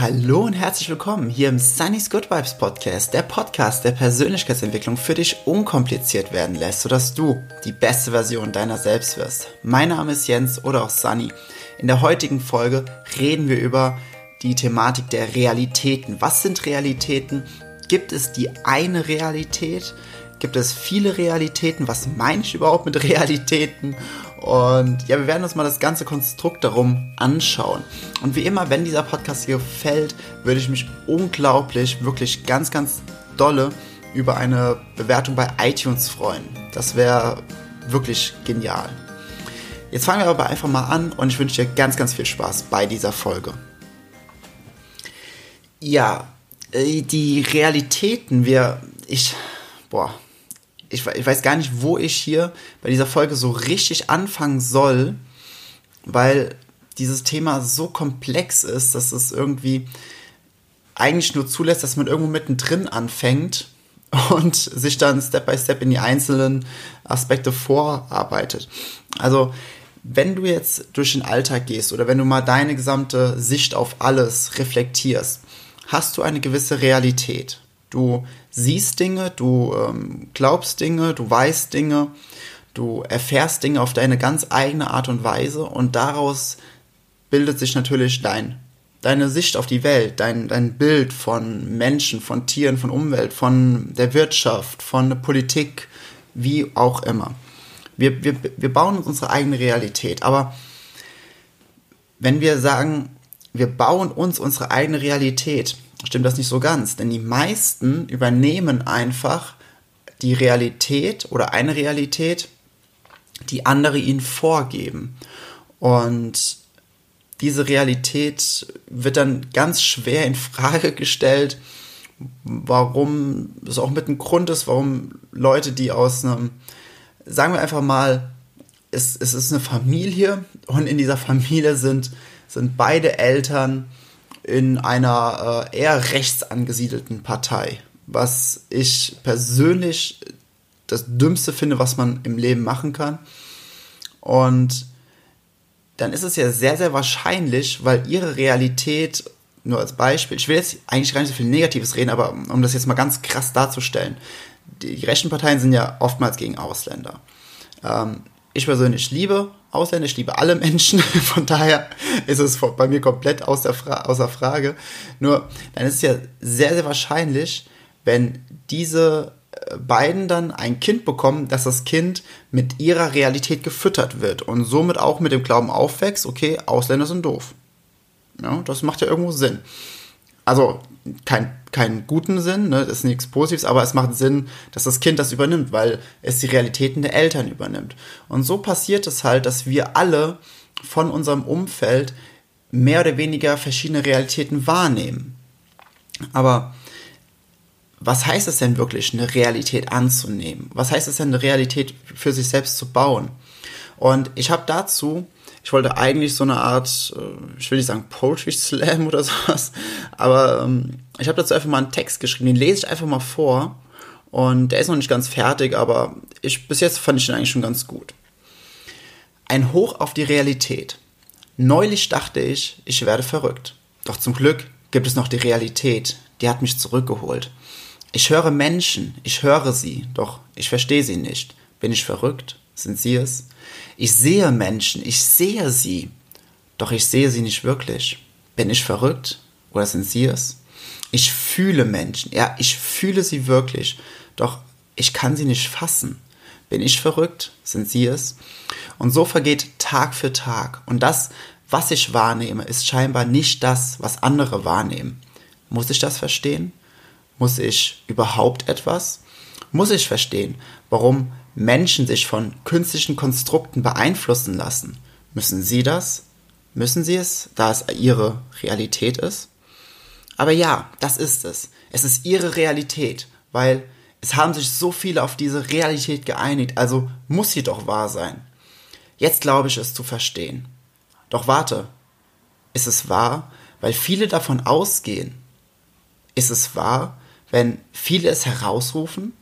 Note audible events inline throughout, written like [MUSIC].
Hallo und herzlich willkommen hier im Sunny's Good Vibes Podcast, der Podcast, der Persönlichkeitsentwicklung für dich unkompliziert werden lässt, sodass du die beste Version deiner selbst wirst. Mein Name ist Jens oder auch Sunny. In der heutigen Folge reden wir über die Thematik der Realitäten. Was sind Realitäten? Gibt es die eine Realität? Gibt es viele Realitäten? Was meine ich überhaupt mit Realitäten? Und ja, wir werden uns mal das ganze Konstrukt darum anschauen. Und wie immer, wenn dieser Podcast hier gefällt, würde ich mich unglaublich, wirklich ganz, ganz dolle über eine Bewertung bei iTunes freuen. Das wäre wirklich genial. Jetzt fangen wir aber einfach mal an und ich wünsche dir ganz, ganz viel Spaß bei dieser Folge. Ja, äh, die Realitäten, wir, ich, boah, ich, ich weiß gar nicht, wo ich hier bei dieser Folge so richtig anfangen soll, weil dieses Thema so komplex ist, dass es irgendwie eigentlich nur zulässt, dass man irgendwo mittendrin anfängt [LAUGHS] und sich dann Step by Step in die einzelnen Aspekte vorarbeitet. Also, wenn du jetzt durch den Alltag gehst oder wenn du mal deine gesamte Sicht auf alles reflektierst, hast du eine gewisse Realität. Du siehst Dinge, du ähm, glaubst Dinge, du weißt Dinge, du erfährst Dinge auf deine ganz eigene Art und Weise und daraus bildet sich natürlich dein, deine Sicht auf die Welt, dein, dein Bild von Menschen, von Tieren, von Umwelt, von der Wirtschaft, von der Politik, wie auch immer. Wir, wir, wir bauen uns unsere eigene Realität, aber wenn wir sagen, wir bauen uns unsere eigene Realität, stimmt das nicht so ganz, denn die meisten übernehmen einfach die Realität oder eine Realität, die andere ihnen vorgeben. Und diese Realität wird dann ganz schwer in Frage gestellt, warum es auch mit einem Grund ist, warum Leute, die aus einem, sagen wir einfach mal, es, es ist eine Familie und in dieser Familie sind, sind beide Eltern in einer äh, eher rechts angesiedelten Partei, was ich persönlich das Dümmste finde, was man im Leben machen kann. Und dann ist es ja sehr, sehr wahrscheinlich, weil ihre Realität, nur als Beispiel, ich will jetzt eigentlich gar nicht so viel Negatives reden, aber um das jetzt mal ganz krass darzustellen, die rechten Parteien sind ja oftmals gegen Ausländer. Ähm, ich persönlich liebe Ausländer, ich liebe alle Menschen, [LAUGHS] von daher ist es bei mir komplett außer, Fra außer Frage. Nur, dann ist es ja sehr, sehr wahrscheinlich, wenn diese äh, beiden dann ein Kind bekommen, dass das Kind mit ihrer Realität gefüttert wird und somit auch mit dem Glauben aufwächst, okay, Ausländer sind doof. Ja, das macht ja irgendwo Sinn. Also kein, keinen guten Sinn, ne, das ist nichts Positives, aber es macht Sinn, dass das Kind das übernimmt, weil es die Realitäten der Eltern übernimmt. Und so passiert es halt, dass wir alle von unserem Umfeld mehr oder weniger verschiedene Realitäten wahrnehmen. Aber was heißt es denn wirklich, eine Realität anzunehmen? Was heißt es denn, eine Realität für sich selbst zu bauen? Und ich habe dazu ich wollte eigentlich so eine Art, äh, ich will nicht sagen Poetry Slam [LAUGHS] oder sowas, aber ähm, ich habe dazu einfach mal einen Text geschrieben, den lese ich einfach mal vor. Und der ist noch nicht ganz fertig, aber ich, bis jetzt fand ich den eigentlich schon ganz gut. Ein Hoch auf die Realität. Neulich dachte ich, ich werde verrückt. Doch zum Glück gibt es noch die Realität, die hat mich zurückgeholt. Ich höre Menschen, ich höre sie, doch ich verstehe sie nicht. Bin ich verrückt? Sind sie es? Ich sehe Menschen, ich sehe sie, doch ich sehe sie nicht wirklich. Bin ich verrückt oder sind sie es? Ich fühle Menschen, ja, ich fühle sie wirklich, doch ich kann sie nicht fassen. Bin ich verrückt? Sind sie es? Und so vergeht Tag für Tag. Und das, was ich wahrnehme, ist scheinbar nicht das, was andere wahrnehmen. Muss ich das verstehen? Muss ich überhaupt etwas? Muss ich verstehen, warum Menschen sich von künstlichen Konstrukten beeinflussen lassen, müssen sie das? Müssen sie es, da es ihre Realität ist? Aber ja, das ist es. Es ist ihre Realität, weil es haben sich so viele auf diese Realität geeinigt, also muss sie doch wahr sein. Jetzt glaube ich es zu verstehen. Doch warte, ist es wahr, weil viele davon ausgehen? Ist es wahr, wenn viele es herausrufen?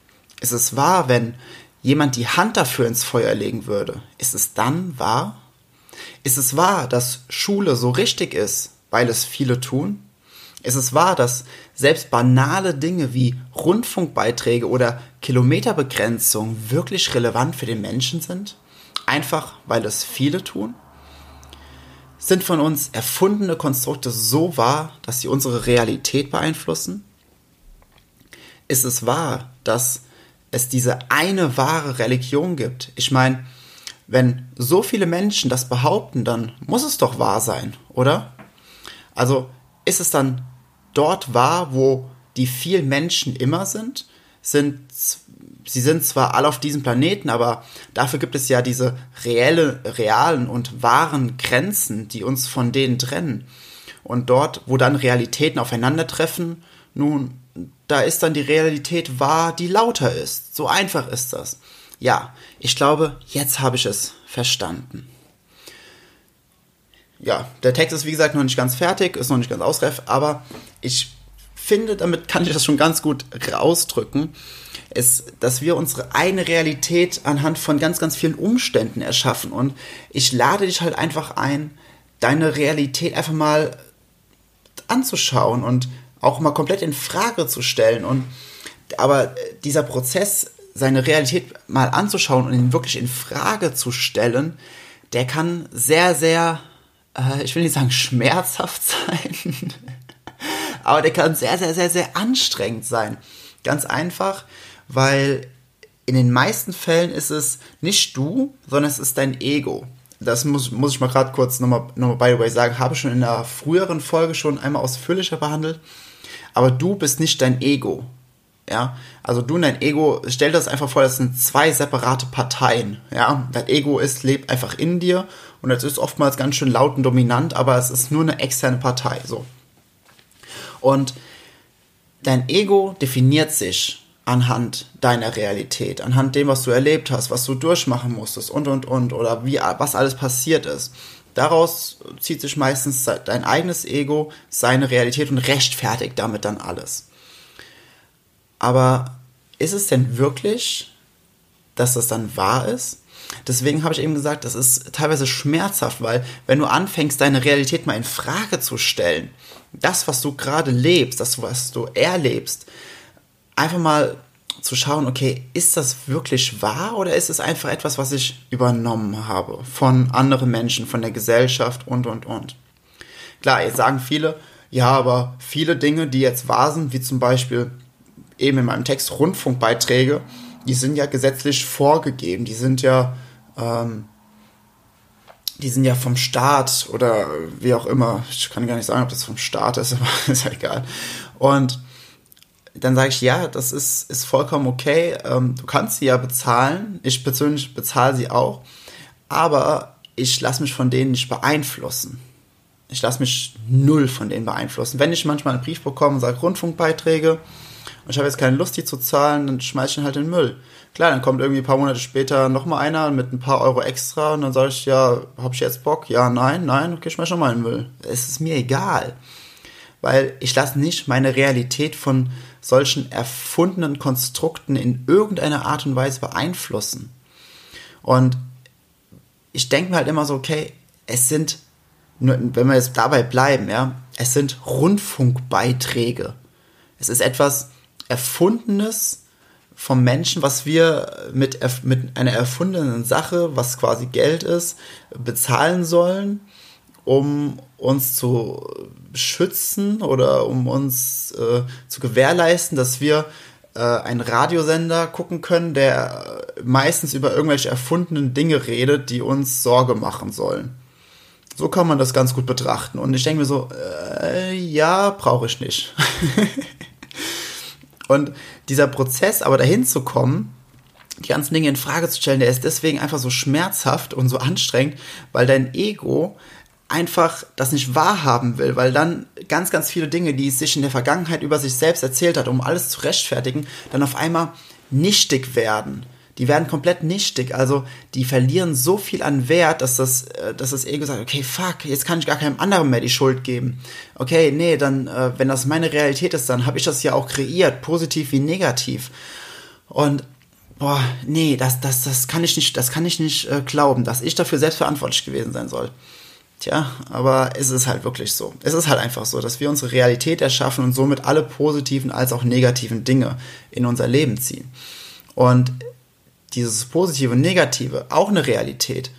Ist es wahr, wenn jemand die Hand dafür ins Feuer legen würde, ist es dann wahr? Ist es wahr, dass Schule so richtig ist, weil es viele tun? Ist es wahr, dass selbst banale Dinge wie Rundfunkbeiträge oder Kilometerbegrenzung wirklich relevant für den Menschen sind? Einfach weil es viele tun? Sind von uns erfundene Konstrukte so wahr, dass sie unsere Realität beeinflussen? Ist es wahr, dass es diese eine wahre Religion gibt? Ich meine, wenn so viele Menschen das behaupten, dann muss es doch wahr sein, oder? Also ist es dann dort wahr, wo die vielen Menschen immer sind? Sind sie sind zwar alle auf diesem Planeten, aber dafür gibt es ja diese reelle, realen und wahren Grenzen, die uns von denen trennen. Und dort, wo dann Realitäten aufeinandertreffen, nun, da ist dann die Realität wahr, die lauter ist. So einfach ist das. Ja, ich glaube, jetzt habe ich es verstanden. Ja, der Text ist wie gesagt noch nicht ganz fertig, ist noch nicht ganz ausreif, aber ich finde, damit kann ich das schon ganz gut ausdrücken, ist, dass wir unsere eigene Realität anhand von ganz, ganz vielen Umständen erschaffen. Und ich lade dich halt einfach ein, deine Realität einfach mal anzuschauen und auch mal komplett in Frage zu stellen. Und aber dieser Prozess, seine Realität mal anzuschauen und ihn wirklich in Frage zu stellen, der kann sehr, sehr, äh, ich will nicht sagen schmerzhaft sein, [LAUGHS] aber der kann sehr, sehr, sehr, sehr anstrengend sein. Ganz einfach, weil in den meisten Fällen ist es nicht du, sondern es ist dein Ego. Das muss, muss ich mal gerade kurz nochmal, nochmal by the way sagen, habe schon in einer früheren Folge schon einmal ausführlicher behandelt. Aber du bist nicht dein Ego. Ja, also du und dein Ego, stell dir das einfach vor, das sind zwei separate Parteien. Ja, dein Ego ist, lebt einfach in dir und das ist oftmals ganz schön laut und dominant, aber es ist nur eine externe Partei. So. Und dein Ego definiert sich anhand deiner Realität, anhand dem, was du erlebt hast, was du durchmachen musstest und und und oder wie was alles passiert ist. Daraus zieht sich meistens dein eigenes Ego, seine Realität und rechtfertigt damit dann alles. Aber ist es denn wirklich, dass das dann wahr ist? Deswegen habe ich eben gesagt, das ist teilweise schmerzhaft, weil wenn du anfängst, deine Realität mal in Frage zu stellen, das, was du gerade lebst, das, was du erlebst, einfach mal zu schauen, okay, ist das wirklich wahr oder ist es einfach etwas, was ich übernommen habe von anderen Menschen, von der Gesellschaft und, und, und. Klar, jetzt sagen viele, ja, aber viele Dinge, die jetzt wahr sind, wie zum Beispiel eben in meinem Text Rundfunkbeiträge, die sind ja gesetzlich vorgegeben, die sind ja, ähm, die sind ja vom Staat oder wie auch immer. Ich kann gar nicht sagen, ob das vom Staat ist, [LAUGHS] aber ist ja egal. Und dann sage ich, ja, das ist, ist vollkommen okay. Ähm, du kannst sie ja bezahlen. Ich persönlich bezahle sie auch. Aber ich lasse mich von denen nicht beeinflussen. Ich lasse mich null von denen beeinflussen. Wenn ich manchmal einen Brief bekomme und sage Rundfunkbeiträge und ich habe jetzt keine Lust, die zu zahlen, dann schmeiße ich ihn halt in den Müll. Klar, dann kommt irgendwie ein paar Monate später nochmal einer mit ein paar Euro extra und dann sage ich, ja, habe ich jetzt Bock? Ja, nein, nein, okay, schmeiß schon mal in den Müll. Es ist mir egal. Weil ich lasse nicht meine Realität von solchen erfundenen Konstrukten in irgendeiner Art und Weise beeinflussen. Und ich denke mir halt immer so, okay, es sind, wenn wir jetzt dabei bleiben, ja, es sind Rundfunkbeiträge. Es ist etwas Erfundenes vom Menschen, was wir mit, mit einer erfundenen Sache, was quasi Geld ist, bezahlen sollen, um uns zu schützen oder um uns äh, zu gewährleisten, dass wir äh, einen Radiosender gucken können, der meistens über irgendwelche erfundenen Dinge redet, die uns Sorge machen sollen. So kann man das ganz gut betrachten. Und ich denke mir so, äh, ja, brauche ich nicht. [LAUGHS] Und dieser Prozess, aber dahin zu kommen, die ganzen Dinge in Frage zu stellen, der ist deswegen einfach so schmerzhaft und so anstrengend, weil dein Ego einfach das nicht wahrhaben will, weil dann ganz, ganz viele Dinge, die es sich in der Vergangenheit über sich selbst erzählt hat, um alles zu rechtfertigen, dann auf einmal nichtig werden. Die werden komplett nichtig, also die verlieren so viel an Wert, dass das, äh, dass das Ego sagt, okay, fuck, jetzt kann ich gar keinem anderen mehr die Schuld geben. Okay, nee, dann, äh, wenn das meine Realität ist, dann habe ich das ja auch kreiert, positiv wie negativ. Und boah, nee, das, das, das kann ich nicht, das kann ich nicht äh, glauben, dass ich dafür selbst verantwortlich gewesen sein soll. Tja, aber es ist halt wirklich so. Es ist halt einfach so, dass wir unsere Realität erschaffen und somit alle positiven als auch negativen Dinge in unser Leben ziehen. Und dieses Positive und Negative, auch eine Realität.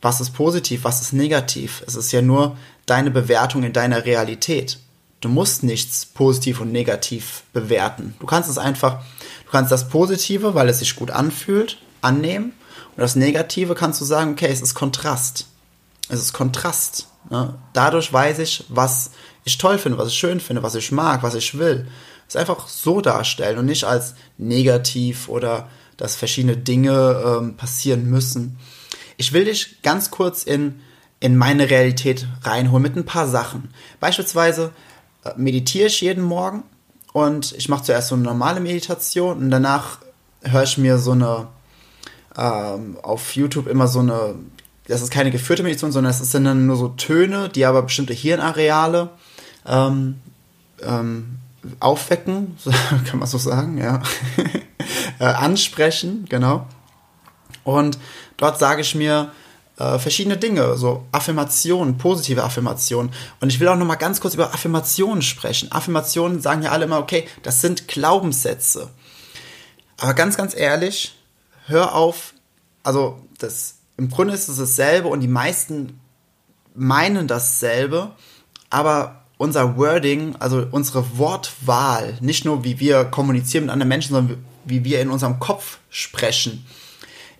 Was ist positiv, was ist negativ? Es ist ja nur deine Bewertung in deiner Realität. Du musst nichts positiv und negativ bewerten. Du kannst es einfach, du kannst das Positive, weil es sich gut anfühlt, annehmen. Und das Negative kannst du sagen, okay, es ist Kontrast es ist Kontrast. Ne? Dadurch weiß ich, was ich toll finde, was ich schön finde, was ich mag, was ich will. Es einfach so darstellen und nicht als negativ oder dass verschiedene Dinge ähm, passieren müssen. Ich will dich ganz kurz in, in meine Realität reinholen mit ein paar Sachen. Beispielsweise äh, meditiere ich jeden Morgen und ich mache zuerst so eine normale Meditation und danach höre ich mir so eine ähm, auf YouTube immer so eine das ist keine geführte Meditation, sondern es sind dann nur so Töne, die aber bestimmte Hirnareale ähm, ähm, aufwecken, [LAUGHS] kann man so sagen, ja. Äh, ansprechen, genau. Und dort sage ich mir äh, verschiedene Dinge, so Affirmationen, positive Affirmationen. Und ich will auch noch mal ganz kurz über Affirmationen sprechen. Affirmationen sagen ja alle immer, okay, das sind Glaubenssätze. Aber ganz, ganz ehrlich, hör auf, also das im Grunde ist es dasselbe und die meisten meinen dasselbe, aber unser Wording, also unsere Wortwahl, nicht nur wie wir kommunizieren mit anderen Menschen, sondern wie wir in unserem Kopf sprechen,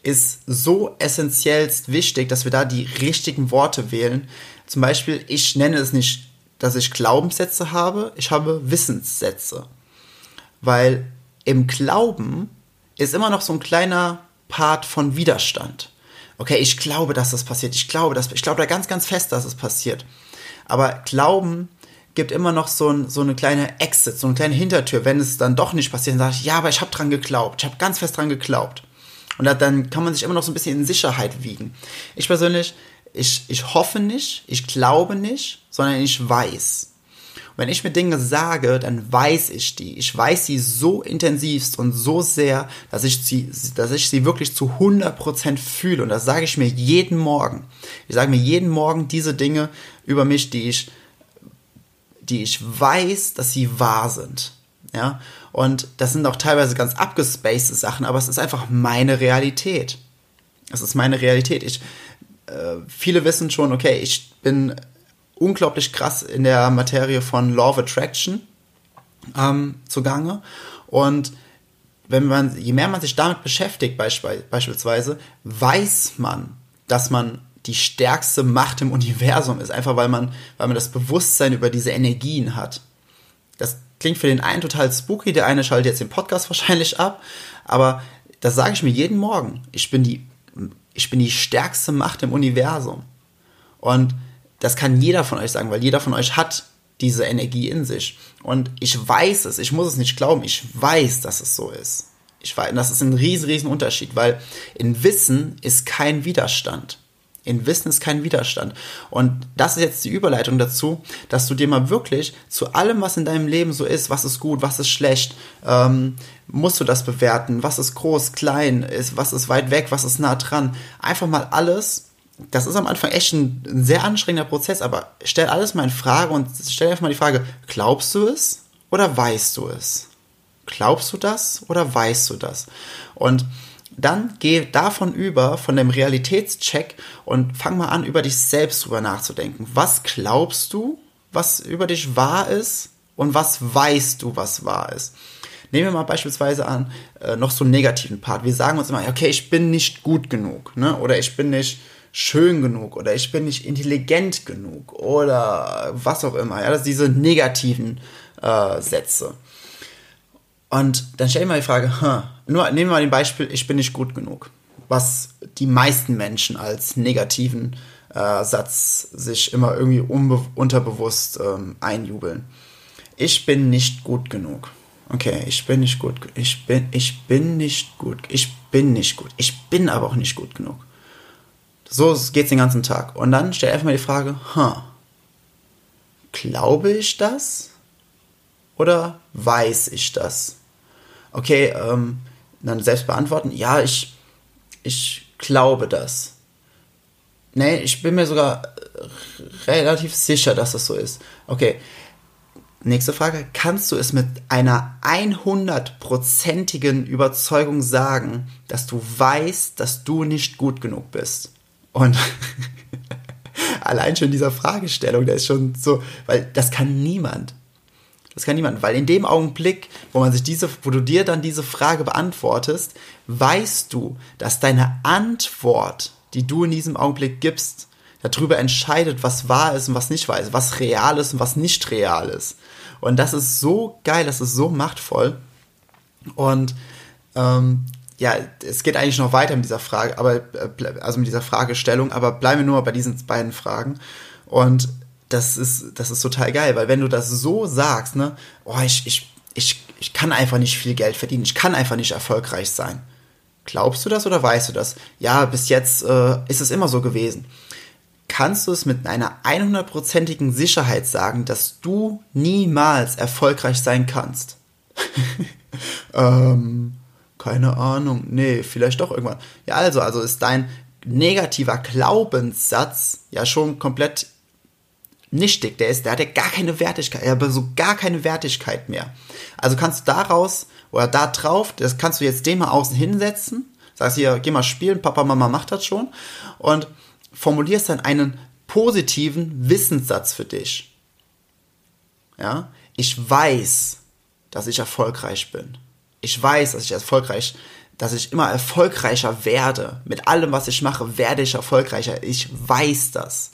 ist so essentiellst wichtig, dass wir da die richtigen Worte wählen. Zum Beispiel, ich nenne es nicht, dass ich Glaubenssätze habe, ich habe Wissenssätze. Weil im Glauben ist immer noch so ein kleiner Part von Widerstand okay, ich glaube, dass das passiert. Ich glaube, dass, ich glaube da ganz, ganz fest, dass es passiert. Aber Glauben gibt immer noch so, ein, so eine kleine Exit, so eine kleine Hintertür. Wenn es dann doch nicht passiert, dann sage ich, ja, aber ich habe dran geglaubt. Ich habe ganz fest dran geglaubt. Und dann kann man sich immer noch so ein bisschen in Sicherheit wiegen. Ich persönlich, ich, ich hoffe nicht, ich glaube nicht, sondern ich weiß wenn ich mir Dinge sage, dann weiß ich die. Ich weiß sie so intensivst und so sehr, dass ich sie, dass ich sie wirklich zu 100% fühle. Und das sage ich mir jeden Morgen. Ich sage mir jeden Morgen diese Dinge über mich, die ich, die ich weiß, dass sie wahr sind. Ja, und das sind auch teilweise ganz abgespacede Sachen, aber es ist einfach meine Realität. Es ist meine Realität. Ich, äh, viele wissen schon, okay, ich bin unglaublich krass in der Materie von Law of Attraction ähm, zugange. Und wenn man, je mehr man sich damit beschäftigt, beispielsweise, weiß man, dass man die stärkste Macht im Universum ist, einfach weil man, weil man das Bewusstsein über diese Energien hat. Das klingt für den einen total spooky, der eine schaltet jetzt den Podcast [LAUGHS] wahrscheinlich ab, aber das sage ich mir jeden Morgen. Ich bin die, ich bin die stärkste Macht im Universum. Und das kann jeder von euch sagen, weil jeder von euch hat diese Energie in sich. Und ich weiß es, ich muss es nicht glauben, ich weiß, dass es so ist. Ich weiß, das ist ein riesen, riesen Unterschied, weil in Wissen ist kein Widerstand. In Wissen ist kein Widerstand. Und das ist jetzt die Überleitung dazu, dass du dir mal wirklich zu allem, was in deinem Leben so ist, was ist gut, was ist schlecht, ähm, musst du das bewerten, was ist groß, klein, ist, was ist weit weg, was ist nah dran. Einfach mal alles das ist am Anfang echt ein, ein, sehr anstrengender Prozess, aber stell alles mal in Frage und stell einfach mal die Frage, glaubst du es oder weißt du es? Glaubst du das oder weißt du das? Und dann geh davon über, von dem Realitätscheck und fang mal an, über dich selbst drüber nachzudenken. Was glaubst du, was über dich wahr ist und was weißt du, was wahr ist? Nehmen wir mal beispielsweise an, äh, noch so einen negativen Part. Wir sagen uns immer, okay, ich bin nicht gut genug, ne? oder ich bin nicht, schön genug oder ich bin nicht intelligent genug oder was auch immer. Ja, das sind diese negativen äh, Sätze. Und dann stell ich mal die Frage, huh, nur nehmen wir mal ein Beispiel, ich bin nicht gut genug. Was die meisten Menschen als negativen äh, Satz sich immer irgendwie unterbewusst ähm, einjubeln. Ich bin nicht gut genug. Okay, ich bin nicht gut. Ich bin, ich bin nicht gut. Ich bin nicht gut. Ich bin aber auch nicht gut genug. So geht's den ganzen Tag. Und dann stell einfach mal die Frage, huh, glaube ich das? Oder weiß ich das? Okay, ähm, dann selbst beantworten, ja, ich, ich glaube das. Nee, ich bin mir sogar relativ sicher, dass das so ist. Okay. Nächste Frage. Kannst du es mit einer 100%igen Überzeugung sagen, dass du weißt, dass du nicht gut genug bist? Und [LAUGHS] allein schon dieser Fragestellung, der ist schon so, weil das kann niemand. Das kann niemand, weil in dem Augenblick, wo man sich diese, wo du dir dann diese Frage beantwortest, weißt du, dass deine Antwort, die du in diesem Augenblick gibst, darüber entscheidet, was wahr ist und was nicht wahr ist, was real ist und was nicht real ist. Und das ist so geil, das ist so machtvoll. Und ähm, ja, es geht eigentlich noch weiter mit dieser Frage, aber äh, also mit dieser Fragestellung, aber bleiben wir nur bei diesen beiden Fragen. Und das ist, das ist total geil, weil wenn du das so sagst, ne, oh, ich, ich, ich, ich kann einfach nicht viel Geld verdienen, ich kann einfach nicht erfolgreich sein. Glaubst du das oder weißt du das? Ja, bis jetzt äh, ist es immer so gewesen kannst du es mit einer 100%igen Sicherheit sagen, dass du niemals erfolgreich sein kannst? [LAUGHS] ähm, keine Ahnung. Nee, vielleicht doch irgendwann. Ja, also, also ist dein negativer Glaubenssatz ja schon komplett nichtig. Der ist, der hat ja gar keine Wertigkeit, er hat so gar keine Wertigkeit mehr. Also kannst du daraus oder da drauf, das kannst du jetzt den mal außen hinsetzen. Sagst hier, geh mal spielen, Papa, Mama macht das schon. Und formulierst dann einen positiven Wissenssatz für dich. Ja, ich weiß, dass ich erfolgreich bin. Ich weiß, dass ich erfolgreich, dass ich immer erfolgreicher werde. Mit allem, was ich mache, werde ich erfolgreicher. Ich weiß das.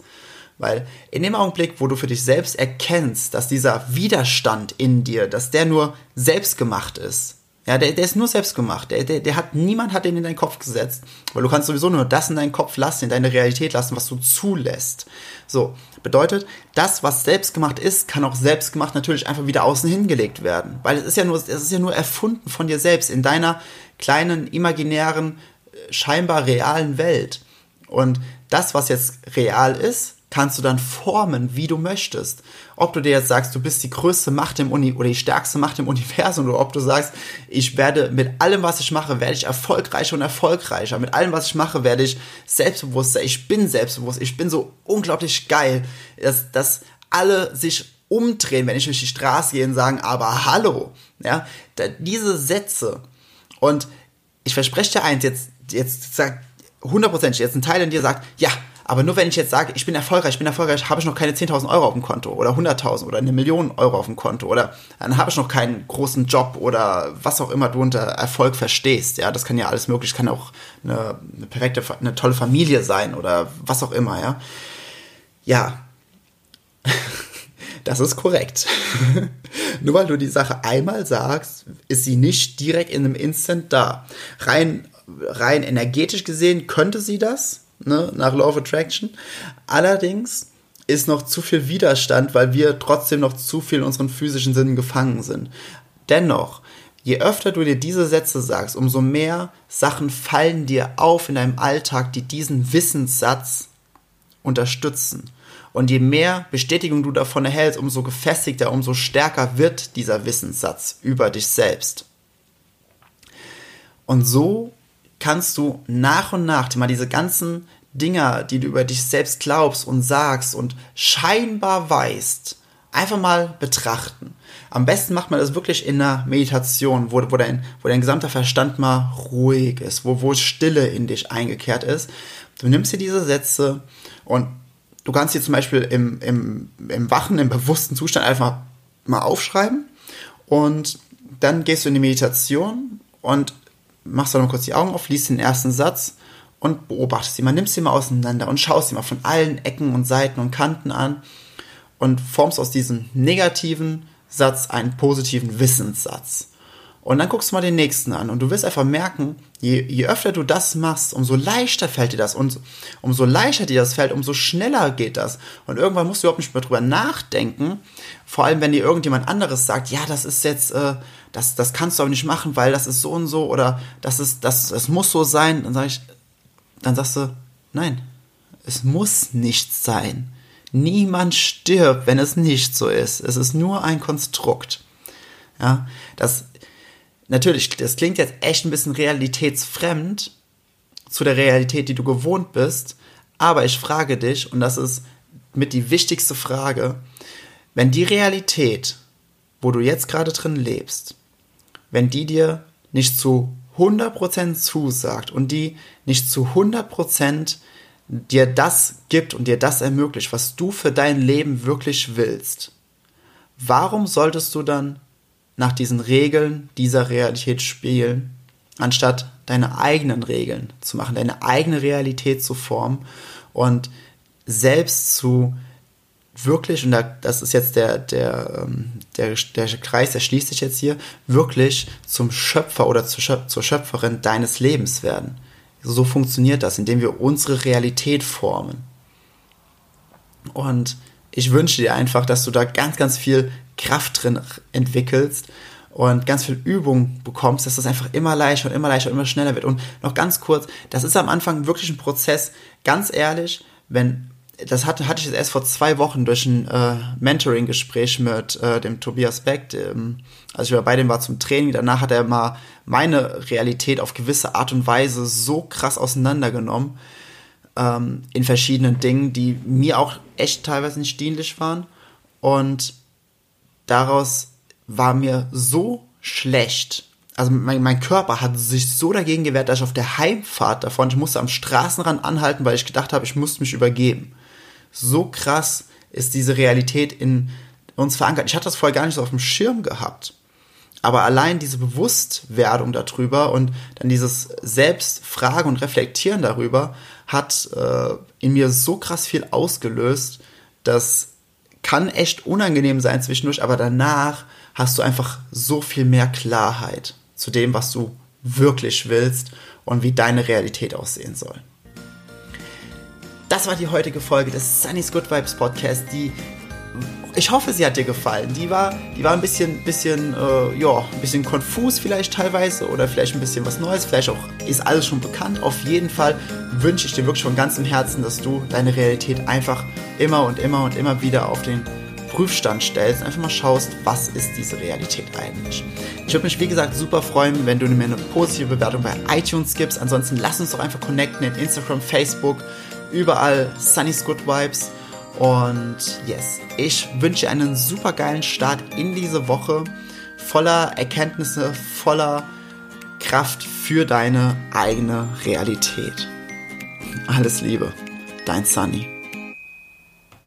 Weil in dem Augenblick, wo du für dich selbst erkennst, dass dieser Widerstand in dir, dass der nur selbst gemacht ist, ja, der, der ist nur selbst gemacht. Der, der, der hat, niemand hat den in deinen Kopf gesetzt. Weil du kannst sowieso nur das in deinen Kopf lassen, in deine Realität lassen, was du zulässt. So. Bedeutet, das, was selbst gemacht ist, kann auch selbst gemacht natürlich einfach wieder außen hingelegt werden. Weil es ist ja nur, es ist ja nur erfunden von dir selbst, in deiner kleinen, imaginären, scheinbar realen Welt. Und das, was jetzt real ist, kannst du dann formen, wie du möchtest. Ob du dir jetzt sagst, du bist die größte Macht im Uni oder die stärkste Macht im [LAUGHS] Universum oder ob du sagst, ich werde mit allem, was ich mache, werde ich erfolgreicher und erfolgreicher. Mit allem, was ich mache, werde ich selbstbewusster. Ich bin selbstbewusst. Ich bin so unglaublich geil, dass, dass alle sich umdrehen, wenn ich durch die Straße gehe und sagen, aber hallo. Ja, diese Sätze. Und ich verspreche dir eins, jetzt, jetzt sagt hundertprozentig, jetzt ein Teil in dir sagt, ja, aber nur wenn ich jetzt sage, ich bin erfolgreich, ich bin erfolgreich, habe ich noch keine 10.000 Euro auf dem Konto oder 100.000 oder eine Million Euro auf dem Konto oder dann habe ich noch keinen großen Job oder was auch immer du unter Erfolg verstehst. Ja, das kann ja alles möglich, kann auch eine, eine perfekte, eine tolle Familie sein oder was auch immer. Ja, ja. [LAUGHS] Das ist korrekt. [LAUGHS] Nur weil du die Sache einmal sagst, ist sie nicht direkt in einem Instant da. Rein, rein energetisch gesehen könnte sie das, ne, nach Law of Attraction. Allerdings ist noch zu viel Widerstand, weil wir trotzdem noch zu viel in unseren physischen Sinnen gefangen sind. Dennoch, je öfter du dir diese Sätze sagst, umso mehr Sachen fallen dir auf in deinem Alltag, die diesen Wissenssatz unterstützen. Und je mehr Bestätigung du davon erhältst, umso gefestigter, umso stärker wird dieser Wissenssatz über dich selbst. Und so kannst du nach und nach mal diese ganzen Dinger, die du über dich selbst glaubst und sagst und scheinbar weißt, einfach mal betrachten. Am besten macht man das wirklich in einer Meditation, wo, wo, dein, wo dein gesamter Verstand mal ruhig ist, wo, wo Stille in dich eingekehrt ist. Du nimmst dir diese Sätze und du kannst sie zum Beispiel im, im, im wachen, im bewussten Zustand einfach mal aufschreiben und dann gehst du in die Meditation und machst du dann kurz die Augen auf, liest den ersten Satz und beobachtest sie mal, nimmst sie mal auseinander und schaust sie mal von allen Ecken und Seiten und Kanten an und formst aus diesem negativen Satz einen positiven Wissenssatz. Und dann guckst du mal den nächsten an und du wirst einfach merken, je, je öfter du das machst, umso leichter fällt dir das und umso leichter dir das fällt, umso schneller geht das. Und irgendwann musst du überhaupt nicht mehr drüber nachdenken, vor allem wenn dir irgendjemand anderes sagt, ja, das ist jetzt, äh, das, das kannst du aber nicht machen, weil das ist so und so oder das ist, das, das muss so sein, dann sag ich, dann sagst du, nein, es muss nicht sein. Niemand stirbt, wenn es nicht so ist. Es ist nur ein Konstrukt. Ja, das, natürlich, das klingt jetzt echt ein bisschen realitätsfremd zu der Realität, die du gewohnt bist, Aber ich frage dich, und das ist mit die wichtigste Frage, wenn die Realität, wo du jetzt gerade drin lebst, wenn die dir nicht zu 100% zusagt und die nicht zu 100% dir das gibt und dir das ermöglicht, was du für dein Leben wirklich willst, warum solltest du dann nach diesen Regeln dieser Realität spielen, anstatt deine eigenen Regeln zu machen, deine eigene Realität zu formen und selbst zu wirklich, und das ist jetzt der, der, ähm, der, der Kreis, der schließt sich jetzt hier, wirklich zum Schöpfer oder zur Schöpferin deines Lebens werden. So funktioniert das, indem wir unsere Realität formen. Und ich wünsche dir einfach, dass du da ganz, ganz viel Kraft drin entwickelst und ganz viel Übung bekommst, dass das einfach immer leichter und immer leichter und immer schneller wird. Und noch ganz kurz, das ist am Anfang wirklich ein Prozess. Ganz ehrlich, wenn das hatte, hatte ich jetzt erst vor zwei Wochen durch ein äh, Mentoring-Gespräch mit äh, dem Tobias Beck, dem, also ich bei dem war zum Training, danach hat er mal meine Realität auf gewisse Art und Weise so krass auseinandergenommen ähm, in verschiedenen Dingen, die mir auch echt teilweise nicht dienlich waren. Und daraus war mir so schlecht. Also mein, mein Körper hat sich so dagegen gewehrt, dass ich auf der Heimfahrt davon, ich musste am Straßenrand anhalten, weil ich gedacht habe, ich musste mich übergeben so krass ist diese Realität in uns verankert. Ich hatte das vorher gar nicht so auf dem Schirm gehabt. Aber allein diese Bewusstwerdung darüber und dann dieses Selbstfragen und Reflektieren darüber hat äh, in mir so krass viel ausgelöst, das kann echt unangenehm sein zwischendurch, aber danach hast du einfach so viel mehr Klarheit zu dem, was du wirklich willst und wie deine Realität aussehen soll. Das war die heutige Folge des Sunny's Good Vibes Podcast, die ich hoffe, sie hat dir gefallen. Die war, die war ein bisschen, bisschen, äh, ja, ein bisschen konfus vielleicht teilweise oder vielleicht ein bisschen was Neues. Vielleicht auch ist alles schon bekannt. Auf jeden Fall wünsche ich dir wirklich von ganzem Herzen, dass du deine Realität einfach immer und immer und immer wieder auf den Prüfstand stellst, einfach mal schaust, was ist diese Realität eigentlich. Ich würde mich, wie gesagt, super freuen, wenn du mir eine positive Bewertung bei iTunes gibst. Ansonsten lass uns doch einfach connecten in Instagram, Facebook überall Sunny's Good Vibes. Und yes, ich wünsche einen super geilen Start in diese Woche, voller Erkenntnisse, voller Kraft für deine eigene Realität. Alles Liebe, dein Sunny.